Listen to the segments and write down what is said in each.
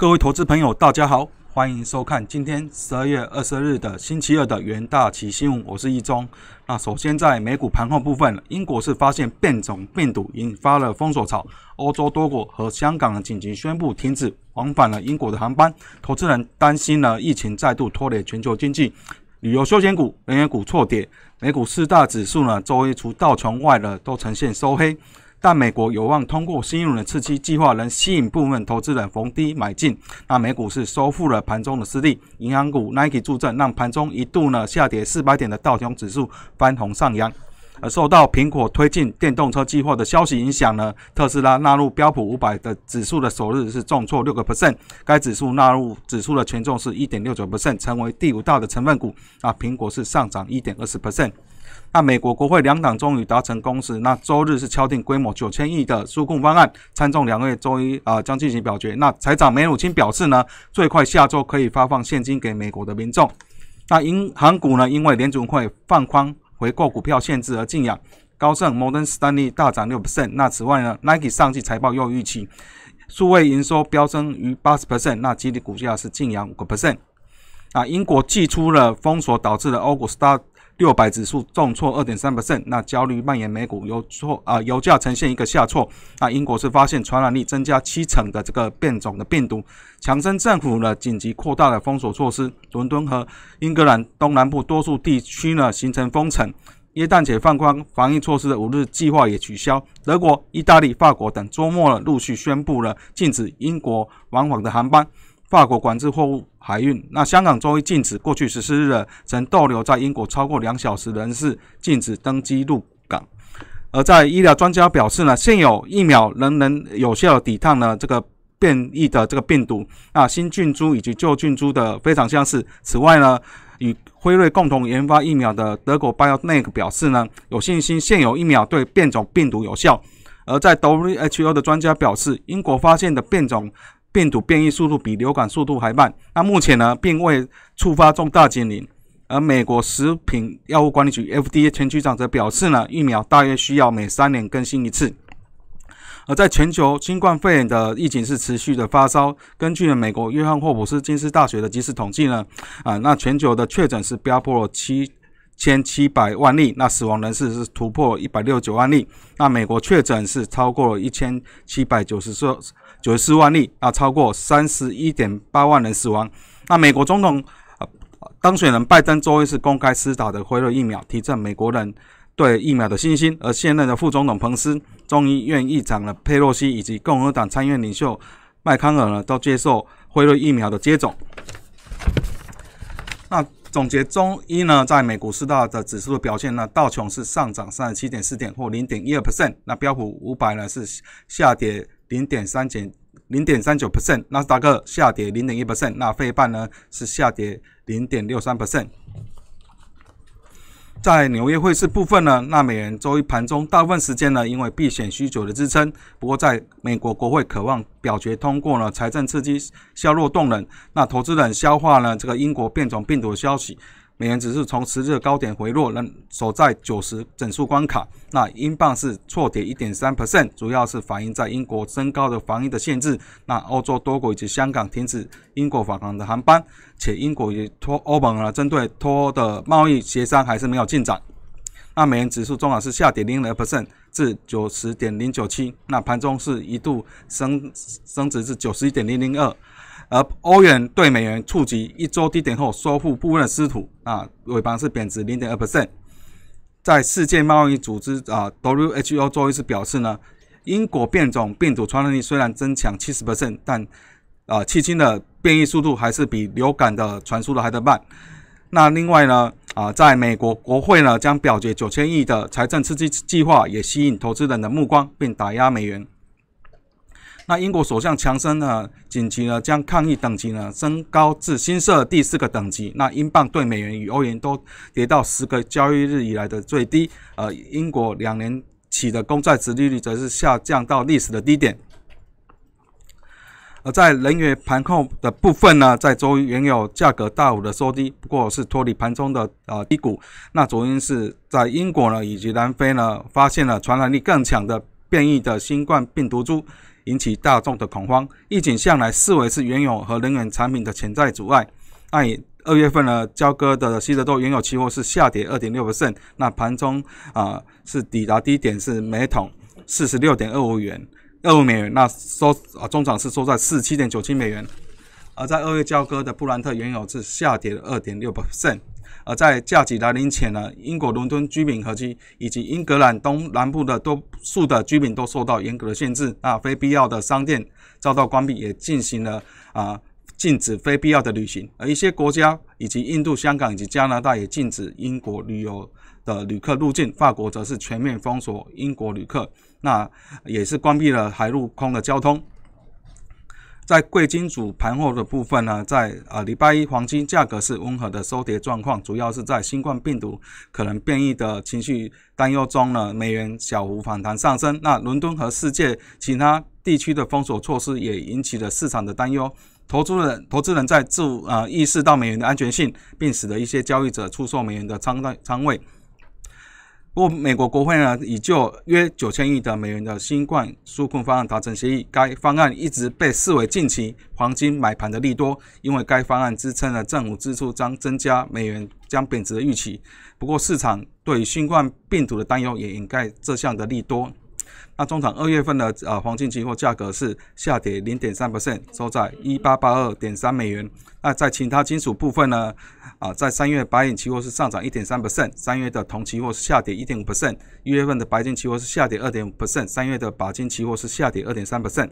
各位投资朋友，大家好，欢迎收看今天十二月二十日的星期二的元大旗新闻，我是易中。那首先在美股盘后部分，英国是发现变种病毒引发了封锁潮，欧洲多国和香港紧急宣布停止往返了英国的航班，投资人担心呢疫情再度拖累全球经济，旅游休闲股、能源股错跌，美股四大指数呢周一除道琼外的都呈现收黑。但美国有望通过新一轮的刺激计划，能吸引部分投资人逢低买进。那美股是收复了盘中的失利，银行股 Nike 助阵，让盘中一度呢下跌四百点的道琼指数翻红上扬。而受到苹果推进电动车计划的消息影响呢，特斯拉纳入标普五百的指数的首日是重挫六个 percent，该指数纳入指数的权重是一点六九 percent，成为第五大的成分股。那苹果是上涨一点二十 percent。那美国国会两党终于达成共识，那周日是敲定规模九千亿的纾困方案，参众两院周一啊将进行表决。那财长梅努钦表示呢，最快下周可以发放现金给美国的民众。那银行股呢，因为联准会放宽回购股票限制而静养，高盛、摩根士丹利大涨六 percent。那此外呢，Nike 上季财报又预期，数位营收飙升逾八十 percent，那基体股价是静养五个 percent。啊，英国寄出了封锁导致的欧股 Star。六百指数重挫二点三百分那焦虑蔓延美股，油挫啊，油价呈现一个下挫。那英国是发现传染力增加七成的这个变种的病毒，强生政府呢紧急扩大了封锁措施，伦敦和英格兰东南部多数地区呢形成封城，耶诞节放宽防疫措施的五日计划也取消。德国、意大利、法国等周末呢陆续宣布了禁止英国往返的航班。法国管制货物海运，那香港周一禁止过去十四日的曾逗留在英国超过两小时人士禁止登机入港。而在医疗专家表示呢，现有疫苗仍能有效抵抗呢这个变异的这个病毒。那新菌株以及旧菌株的非常相似。此外呢，与辉瑞共同研发疫苗的德国 BioNTech 表示呢，有信心现有疫苗对变种病毒有效。而在 WHO 的专家表示，英国发现的变种。病毒变异速度比流感速度还慢。那目前呢，并未触发重大警铃。而美国食品药物管理局 FDA 前局长则表示呢，疫苗大约需要每三年更新一次。而在全球新冠肺炎的疫情是持续的发烧。根据美国约翰霍普斯金斯大学的即时统计呢，啊，那全球的确诊是飙破七千七百万例，那死亡人士是突破一百六十九万例。那美国确诊是超过一千七百九十四。九十四万例，啊，超过三十一点八万人死亡。那美国总统呃当选人拜登周一是公开施打的辉瑞疫苗，提振美国人对疫苗的信心。而现任的副总统彭斯、众议院议长的佩洛西以及共和党参议院领袖麦康尔呢，都接受辉瑞疫苗的接种。那总结中一呢，在美股四大的指数表现呢，道琼是上涨三十七点四点或零点一二 percent，那标普五百呢是下跌。零点三减零点三九 percent，纳斯达克下跌零点一 percent，那费半呢是下跌零点六三 percent。在纽约汇市部分呢，那美元周一盘中大部分时间呢，因为避险需求的支撑，不过在美国国会渴望表决通过呢财政刺激削弱动能，那投资人消化了这个英国变种病毒的消息。美元指数从十日高点回落，仍守在九十整数关卡。那英镑是错跌一点三 percent，主要是反映在英国升高的防疫的限制。那欧洲多国以及香港停止英国返航的航班，且英国与脱欧盟呢针对脱欧的贸易协商还是没有进展。那美元指数中啊是下跌零点二 percent 至九十点零九七。那盘中是一度升升值至九十一点零零二。而欧元对美元触及一周低点后，收复部分的失土，啊，尾盘是贬值零点二 percent。在世界贸易组织啊 WHO 周一是表示呢，英国变种病毒传染力虽然增强七十 percent，但啊，迄今的变异速度还是比流感的传输的还得慢。那另外呢，啊，在美国国会呢将表决九千亿的财政刺激计划，也吸引投资人的目光，并打压美元。那英国首相强森呢，紧急呢将抗疫等级呢升高至新设第四个等级。那英镑对美元与欧元都跌到十个交易日以来的最低。呃，英国两年期的公债值利率则是下降到历史的低点。而在能源盘控的部分呢，在周一原油价格大幅的收低，不过是脱离盘中的呃低谷。那主因是在英国呢以及南非呢发现了传染力更强的变异的新冠病毒株。引起大众的恐慌。疫情向来视为是原油和能源产品的潜在阻碍。那以二月份呢，交割的西德州原油期货是下跌二点六 percent，那盘中啊是抵达低点是每桶四十六点二五元，二五美元。那收啊中场是收在四十七点九七美元。而在二月交割的布兰特原油是下跌了二点六 percent。而在假期来临前呢，英国伦敦居民和其以及英格兰东南部的多数的居民都受到严格的限制，那非必要的商店遭到关闭，也进行了啊禁止非必要的旅行。而一些国家以及印度、香港以及加拿大也禁止英国旅游的旅客入境，法国则是全面封锁英国旅客，那也是关闭了海陆空的交通。在贵金属盘后的部分呢，在啊礼拜一黄金价格是温和的收跌状况，主要是在新冠病毒可能变异的情绪担忧中呢，美元小幅反弹上升。那伦敦和世界其他地区的封锁措施也引起了市场的担忧，投资人投资人在自啊意识到美元的安全性，并使得一些交易者出售美元的仓仓位。不过，美国国会呢已就约九千亿的美元的新冠纾困方案达成协议。该方案一直被视为近期黄金买盘的利多，因为该方案支撑了政府支出将增加美元将贬值的预期。不过，市场对新冠病毒的担忧也掩盖这项的利多。那中场二月份的呃黄金期货价格是下跌零点三 percent，收在一八八二点三美元。那在其他金属部分呢？啊，在三月白银期货是上涨一点三 percent，三月的铜期货是下跌一点五 percent，一月份的白金期货是下跌二点五 percent，三月的钯金期货是下跌二点三 percent。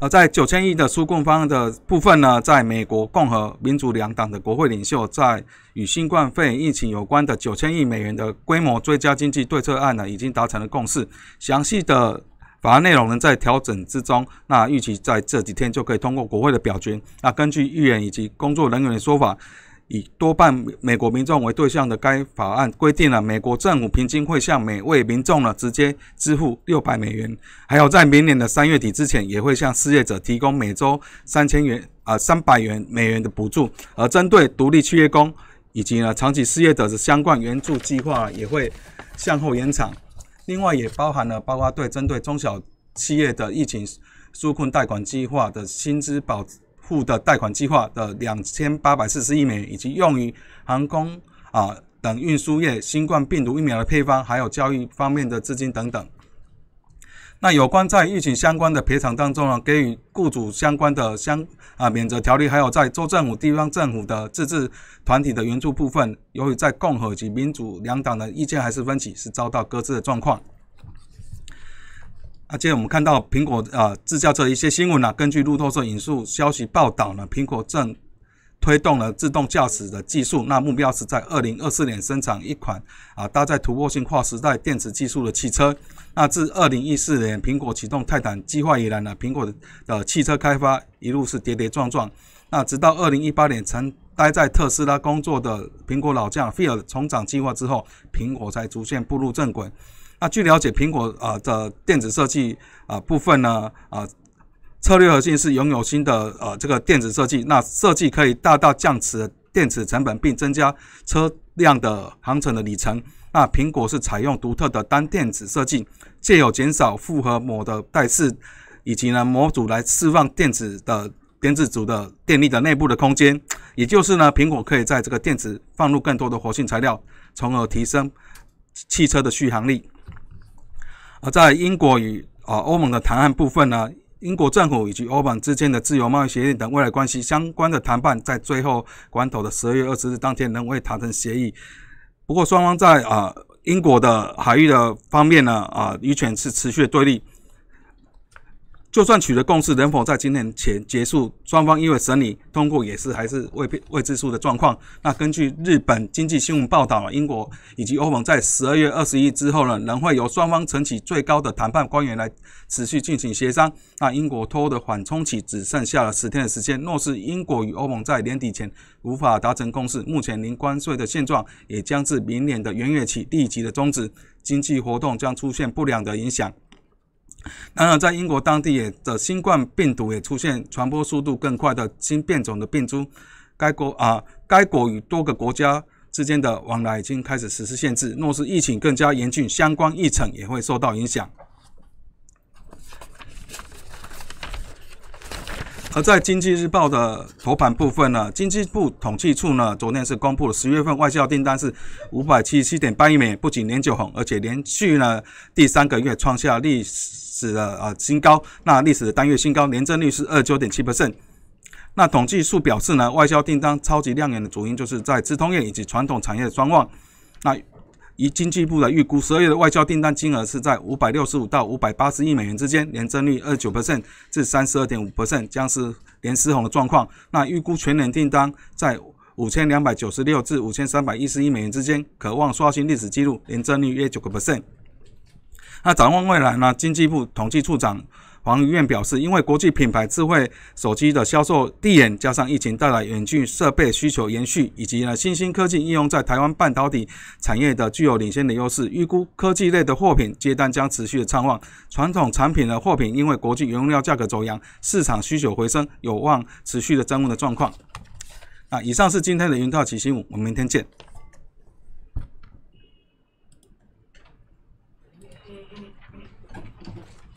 而在九千亿的纾困方的部分呢，在美国共和、民主两党的国会领袖在与新冠肺炎疫情有关的九千亿美元的规模追加经济对策案呢，已经达成了共识。详细的法案内容呢在调整之中，那预期在这几天就可以通过国会的表决。那根据议员以及工作人员的说法。以多半美国民众为对象的该法案规定了，美国政府平均会向每位民众呢直接支付六百美元，还有在明年的三月底之前，也会向失业者提供每周三千元啊三百元美元的补助。而针对独立企业工以及呢长期失业者的相关援助计划也会向后延长。另外也包含了包括对针对中小企业的疫情纾困贷款计划的薪资保。户的贷款计划的两千八百四十亿美元，以及用于航空啊等运输业新冠病毒疫苗的配方，还有教育方面的资金等等。那有关在疫情相关的赔偿当中呢，给予雇主相关的相啊免责条例，还有在州政府、地方政府的自治团体的援助部分，由于在共和及民主两党的意见还是分歧，是遭到搁置的状况。啊，接着我们看到苹果啊自驾车一些新闻呢。根据路透社引述消息报道呢，苹果正推动了自动驾驶的技术，那目标是在二零二四年生产一款啊搭载突破性跨时代电子技术的汽车。那自二零一四年苹果启动泰坦计划以来呢，苹果的的汽车开发一路是跌跌撞撞。那直到二零一八年曾待在特斯拉工作的苹果老将菲尔重掌计划之后，苹果才逐渐步入正轨。那据了解，苹果啊的电子设计啊部分呢啊策略核心是拥有新的呃这个电子设计，那设计可以大大降此电池成本，并增加车辆的航程的里程。那苹果是采用独特的单电子设计，借有减少复合膜的带刺以及呢模组来释放电子的电子组的电力的内部的空间，也就是呢苹果可以在这个电子放入更多的活性材料，从而提升汽车的续航力。而在英国与啊欧盟的谈判部分呢，英国政府以及欧盟之间的自由贸易协议等未来关系相关的谈判，在最后关头的十二月二十日当天仍未达成协议。不过，双方在啊英国的海域的方面呢，啊渔权是持续的对立。就算取得共识，能否在今年前结束？双方因为审理通过也是还是未未知数的状况。那根据日本经济新闻报道，英国以及欧盟在十二月二十一之后呢，仍会由双方承起最高的谈判官员来持续进行协商。那英国拖的缓冲期只剩下了十天的时间。若是英国与欧盟在年底前无法达成共识，目前零关税的现状也将自明年的元月起立即的终止，经济活动将出现不良的影响。然而，在英国当地也的新冠病毒也出现传播速度更快的新变种的病株，该国啊，该国与多个国家之间的往来已经开始实施限制。若是疫情更加严峻，相关议程也会受到影响。而在经济日报的头版部分呢，经济部统计处呢昨天是公布了十月份外销订单是五百七十七点八亿美元，不仅年九红，而且连续呢第三个月创下历史的呃新高。那历史的单月新高，年增率是二九点七 percent。那统计数表示呢，外销订单超级亮眼的主因就是在资通业以及传统产业的双旺。那以经济部的预估，十二月的外交订单金额是在五百六十五到五百八十亿美元之间，年增率二九 percent 至三十二点五 percent，将是连失红的状况。那预估全年订单在五千两百九十六至五千三百一十亿美元之间，渴望刷新历史纪录，年增率约九个 percent。那展望未来呢？经济部统计处长。黄瑜燕表示，因为国际品牌智慧手机的销售递延，加上疫情带来远距设备需求延续，以及呢新兴科技应用在台湾半导体产业的具有领先的优势，预估科技类的货品接单将持续的畅旺。传统产品的货品因为国际原物料价格走扬，市场需求回升，有望持续的增温的状况。那以上是今天的云套奇新，我们明天见。